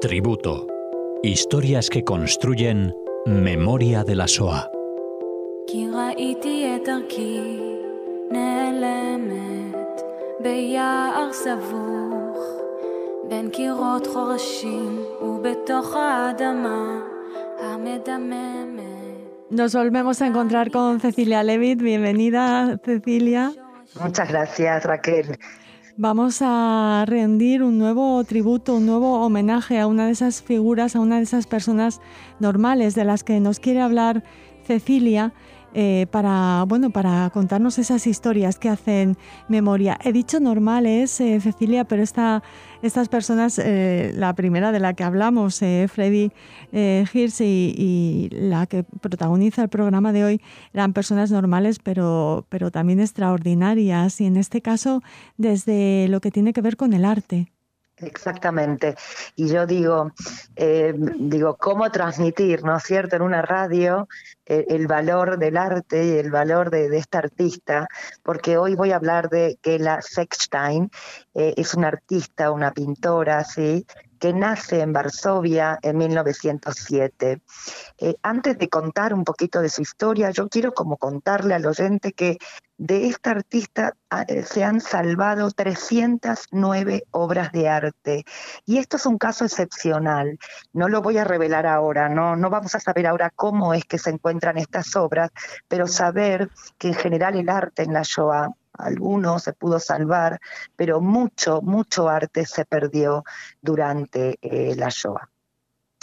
Tributo. Historias que construyen memoria de la SOA. Nos volvemos a encontrar con Cecilia Levitt. Bienvenida, Cecilia. Muchas gracias, Raquel. Vamos a rendir un nuevo tributo, un nuevo homenaje a una de esas figuras, a una de esas personas normales de las que nos quiere hablar Cecilia. Eh, para, bueno, para contarnos esas historias que hacen memoria. He dicho normales, eh, Cecilia, pero esta, estas personas, eh, la primera de la que hablamos, Freddy Hirsch y, la que protagoniza el programa de hoy, eran personas normales, pero, pero también extraordinarias, y en este caso desde lo que tiene que ver con el arte. Exactamente. Y yo digo, eh, digo, ¿cómo transmitir, ¿no es cierto?, en una radio eh, el, valor del arte y el valor de, esta artista, porque hoy voy a hablar de Gela Sechstein, eh, es una artista, una pintora, ¿sí?, que nace en Varsovia en 1907. Eh, antes de contar un poquito de su historia, yo quiero como contarle al oyente que de esta artista ah, eh, se han salvado 309 obras de arte. Y esto es un caso excepcional. No lo voy a revelar ahora, no, no vamos a saber ahora cómo es que se encuentran estas obras, pero saber que en general el arte en la Shoah algunos se pudo salvar, pero mucho, mucho arte se perdió durante eh, la Shoah.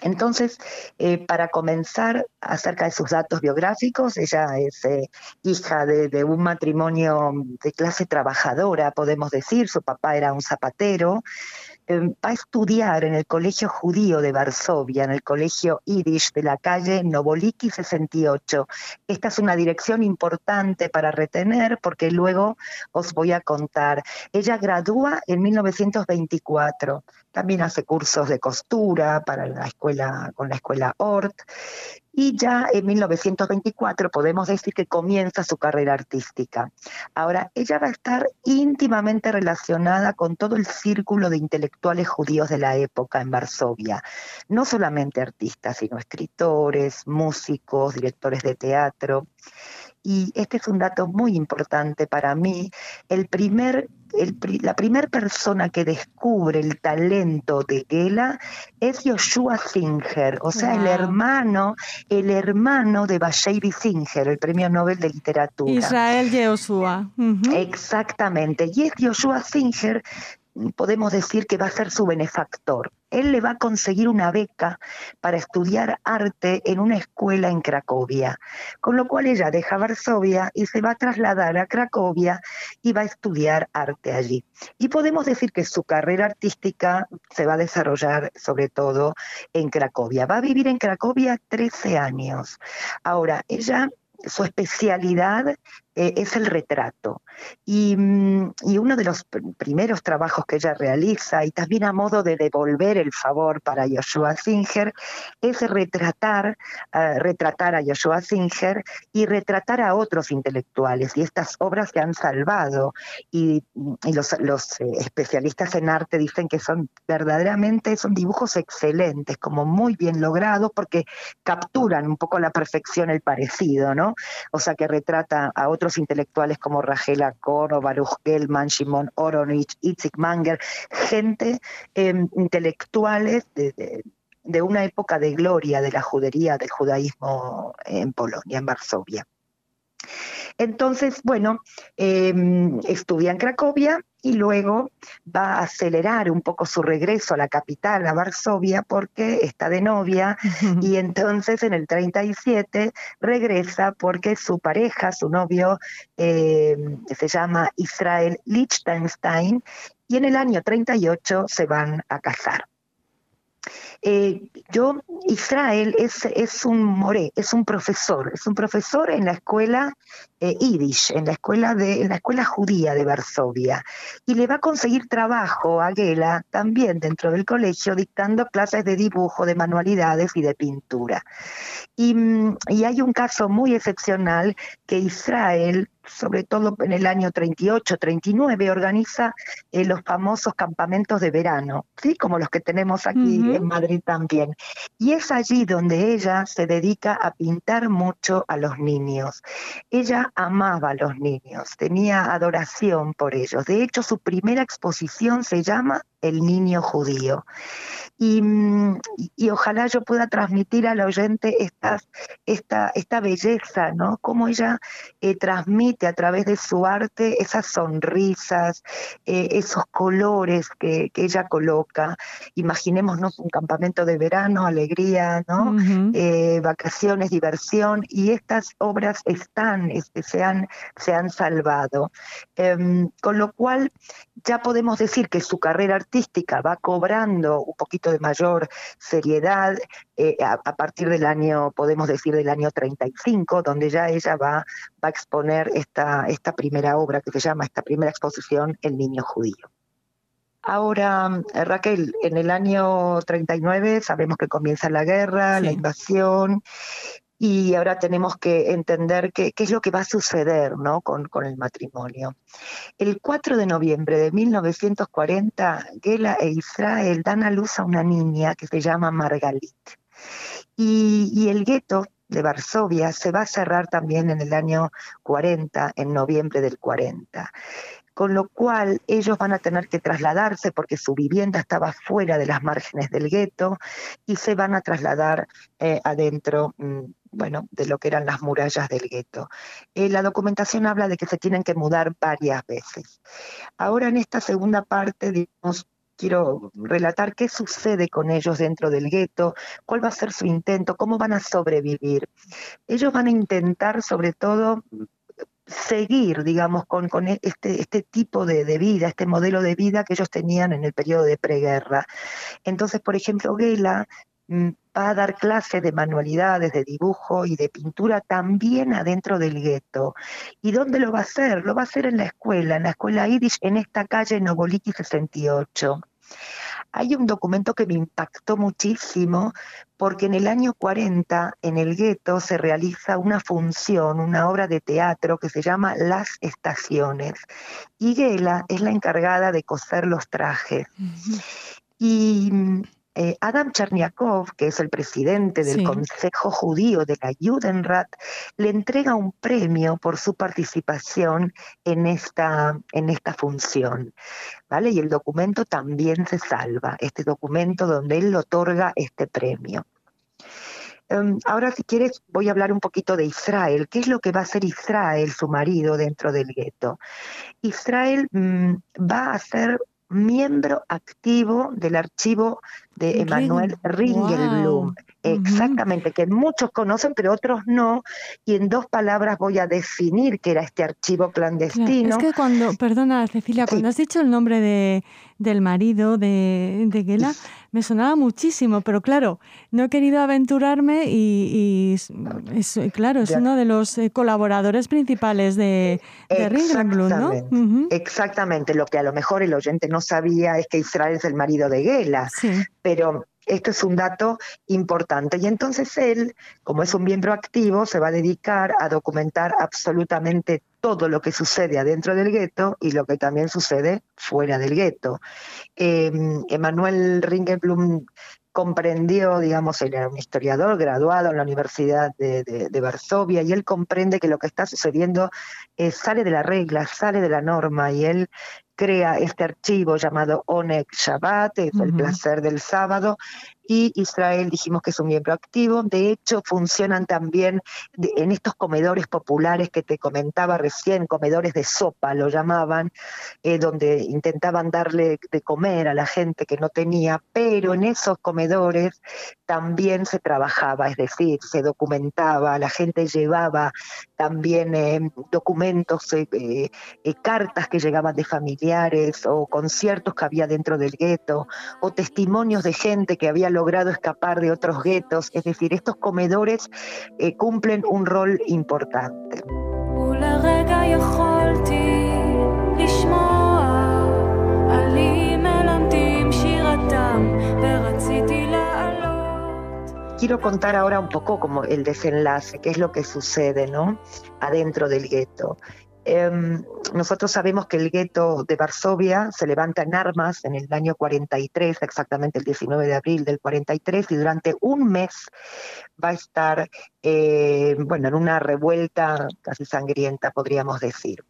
Entonces, eh, para comenzar acerca de sus datos biográficos, ella es eh, hija de, un matrimonio de clase trabajadora, podemos decir, su papá era un zapatero, va a estudiar en el Colegio Judío de Varsovia, en el Colegio Yiddish de la calle Novoliki 68. Esta es una dirección importante para retener porque luego os voy a contar. Ella gradúa en 1924. También hace cursos de costura para la escuela con la escuela Ort y ya en 1924 podemos decir que comienza su carrera artística. Ahora, ella va a estar íntimamente relacionada con todo el círculo de intelectuales judíos de la época en Varsovia, no solamente artistas, sino escritores, músicos, directores de teatro. Y este es un dato muy importante para mí. El primer la primera persona que descubre el talento de Gela es Joshua Singer, o sea, el hermano, el hermano de Bashevi Singer, el premio Nobel de Literatura. Israel Joshua. Exactamente. Y es Joshua Singer podemos decir que va a ser su benefactor. Él le va a conseguir una beca para estudiar arte en una escuela en Cracovia, con lo cual ella deja Varsovia y se va a trasladar a Cracovia y va a estudiar arte allí. Y podemos decir que su carrera artística se va a desarrollar sobre todo en Cracovia. Va a vivir en Cracovia 13 años. Ahora, ella su especialidad eh, es el retrato. Mm, y, uno de los primeros trabajos que ella realiza, y también a modo de devolver el favor para Joshua Singer, es retratar, eh, retratar a Joshua Singer y retratar a otros intelectuales. Y estas obras se han salvado. Y, los, eh, especialistas en arte dicen que son verdaderamente, son dibujos excelentes, como muy bien logrados, porque capturan un poco la perfección, el parecido, ¿no? O sea, que retrata a otros intelectuales como Rachel Acor, Baruch Gelman, Shimon Oronich, Itzik Manger, gente em, intelectuales de, una época de gloria de la judería, del judaísmo en Polonia, en Varsovia. Entonces, bueno, em, estudia en Cracovia y luego va a acelerar un poco su regreso a la capital, a Varsovia, porque está de novia y entonces en el 37 regresa porque su pareja, su novio, em, se llama Israel Liechtenstein y en el año 38 se van a casar. Eh, yo, Israel es, un moré, es un profesor, es un profesor en la escuela eh, en la escuela de, la escuela judía de Varsovia, y le va a conseguir trabajo a Gela también dentro del colegio, dictando clases de dibujo, de manualidades y de pintura. Y, y hay un caso muy excepcional que Israel sobre todo en el año 38, 39, organiza eh, los famosos campamentos de verano, ¿sí? como los que tenemos aquí en Madrid también. Y es allí donde ella se dedica a pintar mucho a los niños. Ella amaba a los niños, tenía adoración por ellos. De hecho, su primera exposición se llama El niño judío. Y, ojalá yo pueda transmitir al oyente esta, esta, esta belleza, ¿no? Cómo ella eh, transmite a través de su arte esas sonrisas, eh, esos colores que, ella coloca. Imaginémonos un campamento de verano, alegría, ¿no? Eh, vacaciones, diversión, y estas obras están, este, se, han, se han salvado. Em, con lo cual ya podemos decir que su carrera artística va cobrando un poquito de mayor seriedad eh, a, partir del año, podemos decir, del año 35, donde ya ella va, va a exponer esta, esta primera obra que se llama, esta primera exposición, El Niño Judío. Ahora, Raquel, en el año 39 sabemos que comienza la guerra, la invasión, y ahora tenemos que entender qué, es lo que va a suceder ¿no? con, el matrimonio. El 4 de noviembre de 1940, Gela e Israel dan a luz a una niña que se llama Margalit. Y, y el gueto de Varsovia se va a cerrar también en el año 40, en noviembre del 40 con lo cual ellos van a tener que trasladarse porque su vivienda estaba fuera de las márgenes del gueto y se van a trasladar eh, adentro mm, bueno, de lo que eran las murallas del gueto. Eh, la documentación habla de que se tienen que mudar varias veces. Ahora en esta segunda parte, digamos, quiero relatar qué sucede con ellos dentro del gueto, cuál va a ser su intento, cómo van a sobrevivir. Ellos van a intentar sobre todo seguir, digamos, con, e, este, este tipo de, vida, este modelo de vida que ellos tenían en el periodo de preguerra. Entonces, por ejemplo, Gela mm, va a dar clases de manualidades, de dibujo y de pintura también adentro del gueto. ¿Y dónde lo va a hacer? Lo va a hacer en la escuela, en la escuela Yiddish, en esta calle Novoliki 68. Hay un documento que me impactó muchísimo porque en el año 40 en el gueto se realiza una función, una obra de teatro que se llama Las Estaciones. Y Gela es la encargada de coser los trajes. Y eh, Adam Cherniakov, que es el presidente del Consejo Judío de la Judenrat, le entrega un premio por su participación en esta, en esta función. ¿vale? Y el documento también se salva, este documento donde él le otorga este premio. Em, ahora, si quieres, voy a hablar un poquito de Israel. ¿Qué es lo que va a hacer Israel, su marido, dentro del gueto? Israel mm, va a ser miembro activo del archivo de Emanuel Ringelblum. Exactamente, que muchos conocen, pero otros no. Y en dos palabras voy a definir qué era este archivo clandestino. es que cuando, perdona Cecilia, cuando has dicho el nombre de, del marido de, de Gela, me sonaba muchísimo, pero claro, no he querido aventurarme y, es, claro, es uno de los eh, colaboradores principales de, de Ringelblum, ¿no? Exactamente, lo que a lo mejor el oyente no sabía es que Israel es el marido de Gela, pero esto es un dato importante. Y entonces él, como es un miembro activo, se va a dedicar a documentar absolutamente todo lo que sucede adentro del gueto y lo que también sucede fuera del gueto. Eh, Emanuel Ringelblum comprendió, digamos, él era un historiador graduado en la Universidad de, Varsovia y él comprende que lo que está sucediendo eh, sale de la regla, sale de la norma y él crea este archivo llamado Onek Shabbat, es el placer del sábado, y Israel dijimos que es un miembro activo. De hecho, funcionan también en estos comedores populares que te comentaba recién, comedores de sopa lo llamaban, eh, donde intentaban darle de comer a la gente que no tenía, pero en esos comedores también se trabajaba, es decir, se documentaba, la gente llevaba también eh, documentos, eh, cartas que llegaban de familiares o conciertos que había dentro del gueto o testimonios de gente que había logrado escapar de otros guetos, es decir, estos comedores eh, cumplen un rol importante. Quiero contar ahora un poco como el desenlace, qué es lo que sucede, ¿no? Adentro del gueto. Em, nosotros sabemos que el gueto de Varsovia se levanta en armas en el año 43, exactamente el 19 de abril del 43, y durante un mes va a estar, eh, bueno, en una revuelta casi sangrienta, podríamos decir.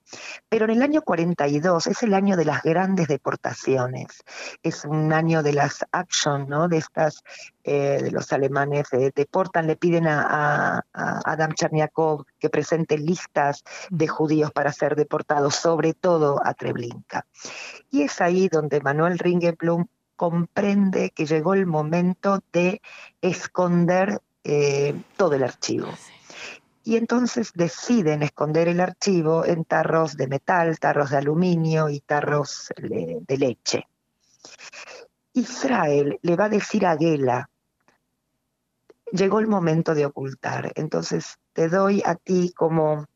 Pero en el año 42 es el año de las grandes deportaciones, es un año de las action, ¿no? De estas, eh, de los alemanes eh, deportan, le piden a, a Adam Cherniakov que presente listas de judíos para ser deportados, sobre todo a Treblinka. Y es ahí donde Manuel Ringelblum comprende que llegó el momento de esconder eh, todo el archivo. Y entonces deciden esconder el archivo en tarros de metal, tarros de aluminio y tarros de leche. Israel le va a decir a Gela, llegó el momento de ocultar, entonces te doy a ti como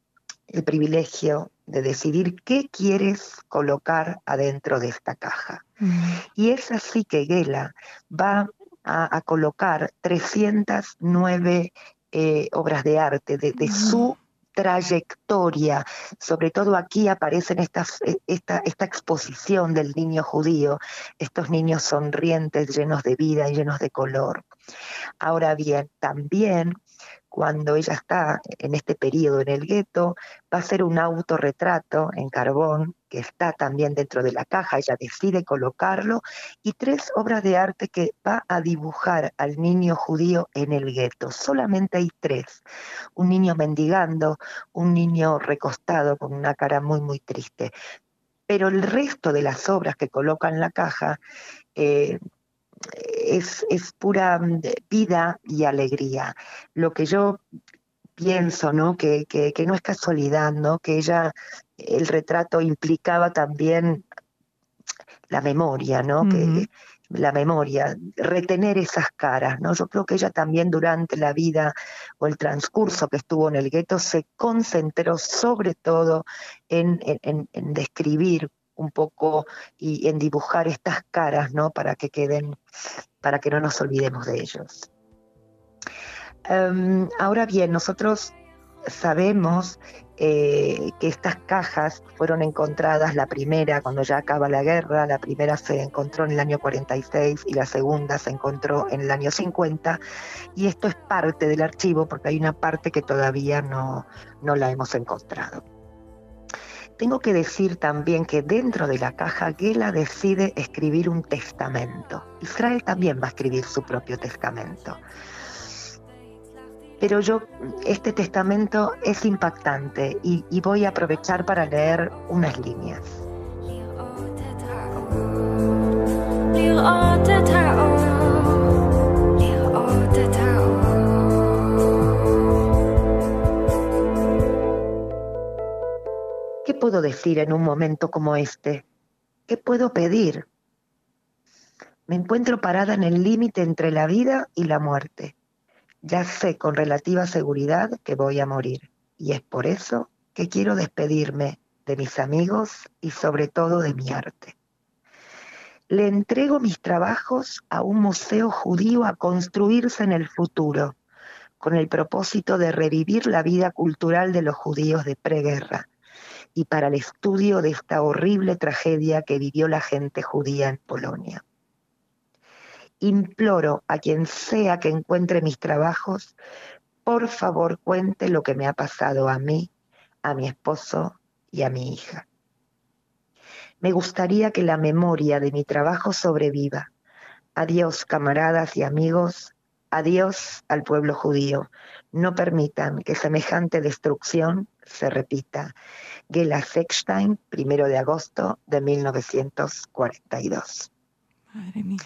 el privilegio de decidir qué quieres colocar adentro de esta caja. Mm. Y es así que Gela va a, colocar 309 eh, obras de arte de, su trayectoria. Sobre todo aquí aparece esta, esta, esta exposición del niño judío, estos niños sonrientes, llenos de vida y llenos de color. Ahora bien, también cuando ella está en este periodo en el gueto, va a hacer un autorretrato en carbón que está también dentro de la caja, ella decide colocarlo, y tres obras de arte que va a dibujar al niño judío en el gueto. Solamente hay tres. Un niño mendigando, un niño recostado con una cara muy, muy triste. Pero el resto de las obras que coloca en la caja eh, es, pura mm, vida y alegría. Lo que yo pienso, ¿no? Que, no es casualidad, ¿no? Que ella, el retrato implicaba también la memoria, ¿no? Que la memoria, retener esas caras, ¿no? Yo creo que ella también durante la vida o el transcurso que estuvo en el gueto se concentró sobre todo en, en describir un poco y en dibujar estas caras, ¿no? Para que queden, para que no nos olvidemos de ellos. Em, ahora bien, nosotros sabemos eh, que estas cajas fueron encontradas, la primera cuando ya acaba la guerra, la primera se encontró en el año 46 y la segunda se encontró en el año 50, y esto es parte del archivo porque hay una parte que todavía no, no la hemos encontrado. Tengo que decir también que dentro de la caja Gela decide escribir un testamento. Israel también va a escribir su propio testamento. Pero yo, este testamento es impactante y, y voy a aprovechar para leer unas líneas. ¿Qué puedo decir en un momento como este? ¿Qué puedo pedir? Me encuentro parada en el límite entre la vida y la muerte. Ya sé con relativa seguridad que voy a morir y es por eso que quiero despedirme de mis amigos y sobre todo de mi arte. Le entrego mis trabajos a un museo judío a construirse en el futuro, con el propósito de revivir la vida cultural de los judíos de preguerra y para el estudio de esta horrible tragedia que vivió la gente judía en Polonia. Imploro a quien sea que encuentre mis trabajos, por favor cuente lo que me ha pasado a mí, a mi esposo y a mi hija. Me gustaría que la memoria de mi trabajo sobreviva. Adiós, camaradas y amigos. Adiós al pueblo judío. No permitan que semejante destrucción se repita. Gela Sechstein, primero de agosto de 1942. Madre mía.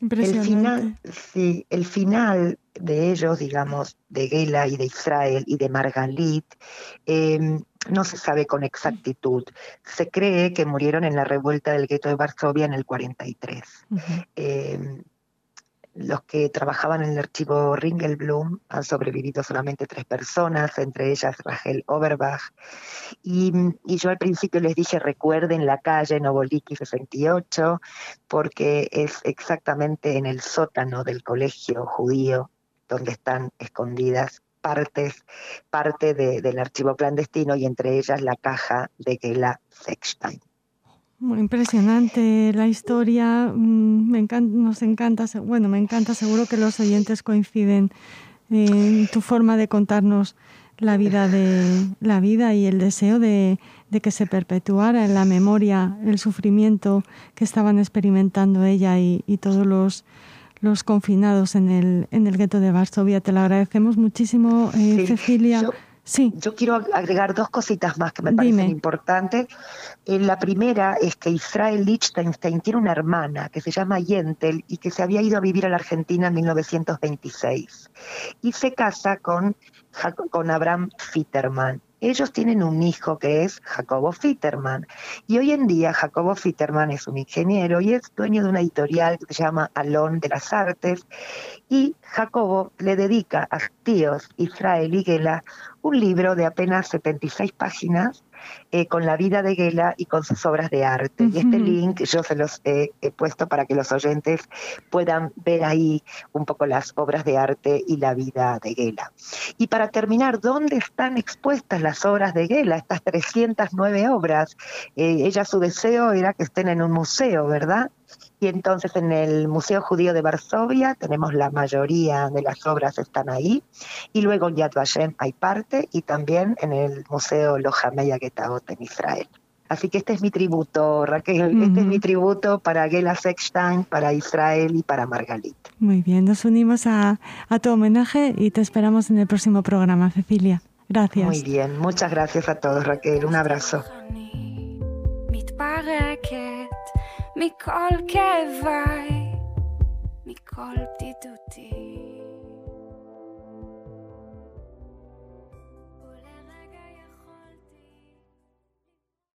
El final, sí, el final de ellos, digamos, de Gela y de Israel y de Margalit, em, no se sabe con exactitud. Se cree que murieron en la revuelta del gueto de Varsovia en el 43 los que trabajaban en el archivo Ringelblum han sobrevivido solamente tres personas, entre ellas Rachel Oberbach. Y, yo al principio les dije, recuerden la calle Novoliki 68, porque es exactamente en el sótano del colegio judío donde están escondidas partes, parte del archivo clandestino y entre ellas la caja de Gela Sechstein. Muy impresionante la historia, mm, me encanta, nos encanta, bueno, me encanta, seguro que los oyentes coinciden en tu forma de contarnos la vida de la vida y el deseo de, que se perpetuara en la memoria el sufrimiento que estaban experimentando ella y, todos los, los confinados en el, en el gueto de Varsovia. Te lo agradecemos muchísimo, eh, Cecilia. Sí. Yo quiero agregar dos cositas más que me parecen importantes. Eh, la primera es que Israel Lichtenstein tiene una hermana que se llama Yentel y que se había ido a vivir a la Argentina en 1926. Y se casa con, con Abraham Fitterman. Ellos tienen un hijo que es Jacobo Fitterman. Y hoy en día Jacobo Fitterman es un ingeniero y es dueño de una editorial que se llama Alon de las Artes. Y Jacobo le dedica a tíos Israel y Gela un libro de apenas 76 páginas eh, con la vida de Gela y con sus obras de arte. Y este link yo se los he, puesto para que los oyentes puedan ver ahí un poco las obras de arte y la vida de Gela. Y para terminar, ¿dónde están expuestas las obras de Gela, estas 309 obras? Eh, ella su deseo era que estén en un museo, ¿verdad? Y entonces en el Museo Judío de Varsovia tenemos la mayoría de las obras están ahí. Y luego en Yad Vashem hay parte y también en el Museo Lojameya Getaot en Israel. Así que este es mi tributo, Raquel, este es mi tributo para Gela Sechstein, para Israel y para Margalit. Muy bien, nos unimos a, a tu homenaje y te esperamos en el próximo programa, Cecilia. Gracias. Muy bien, muchas gracias a todos, Raquel. Un abrazo. מכל כאביי, מכל בדידותי.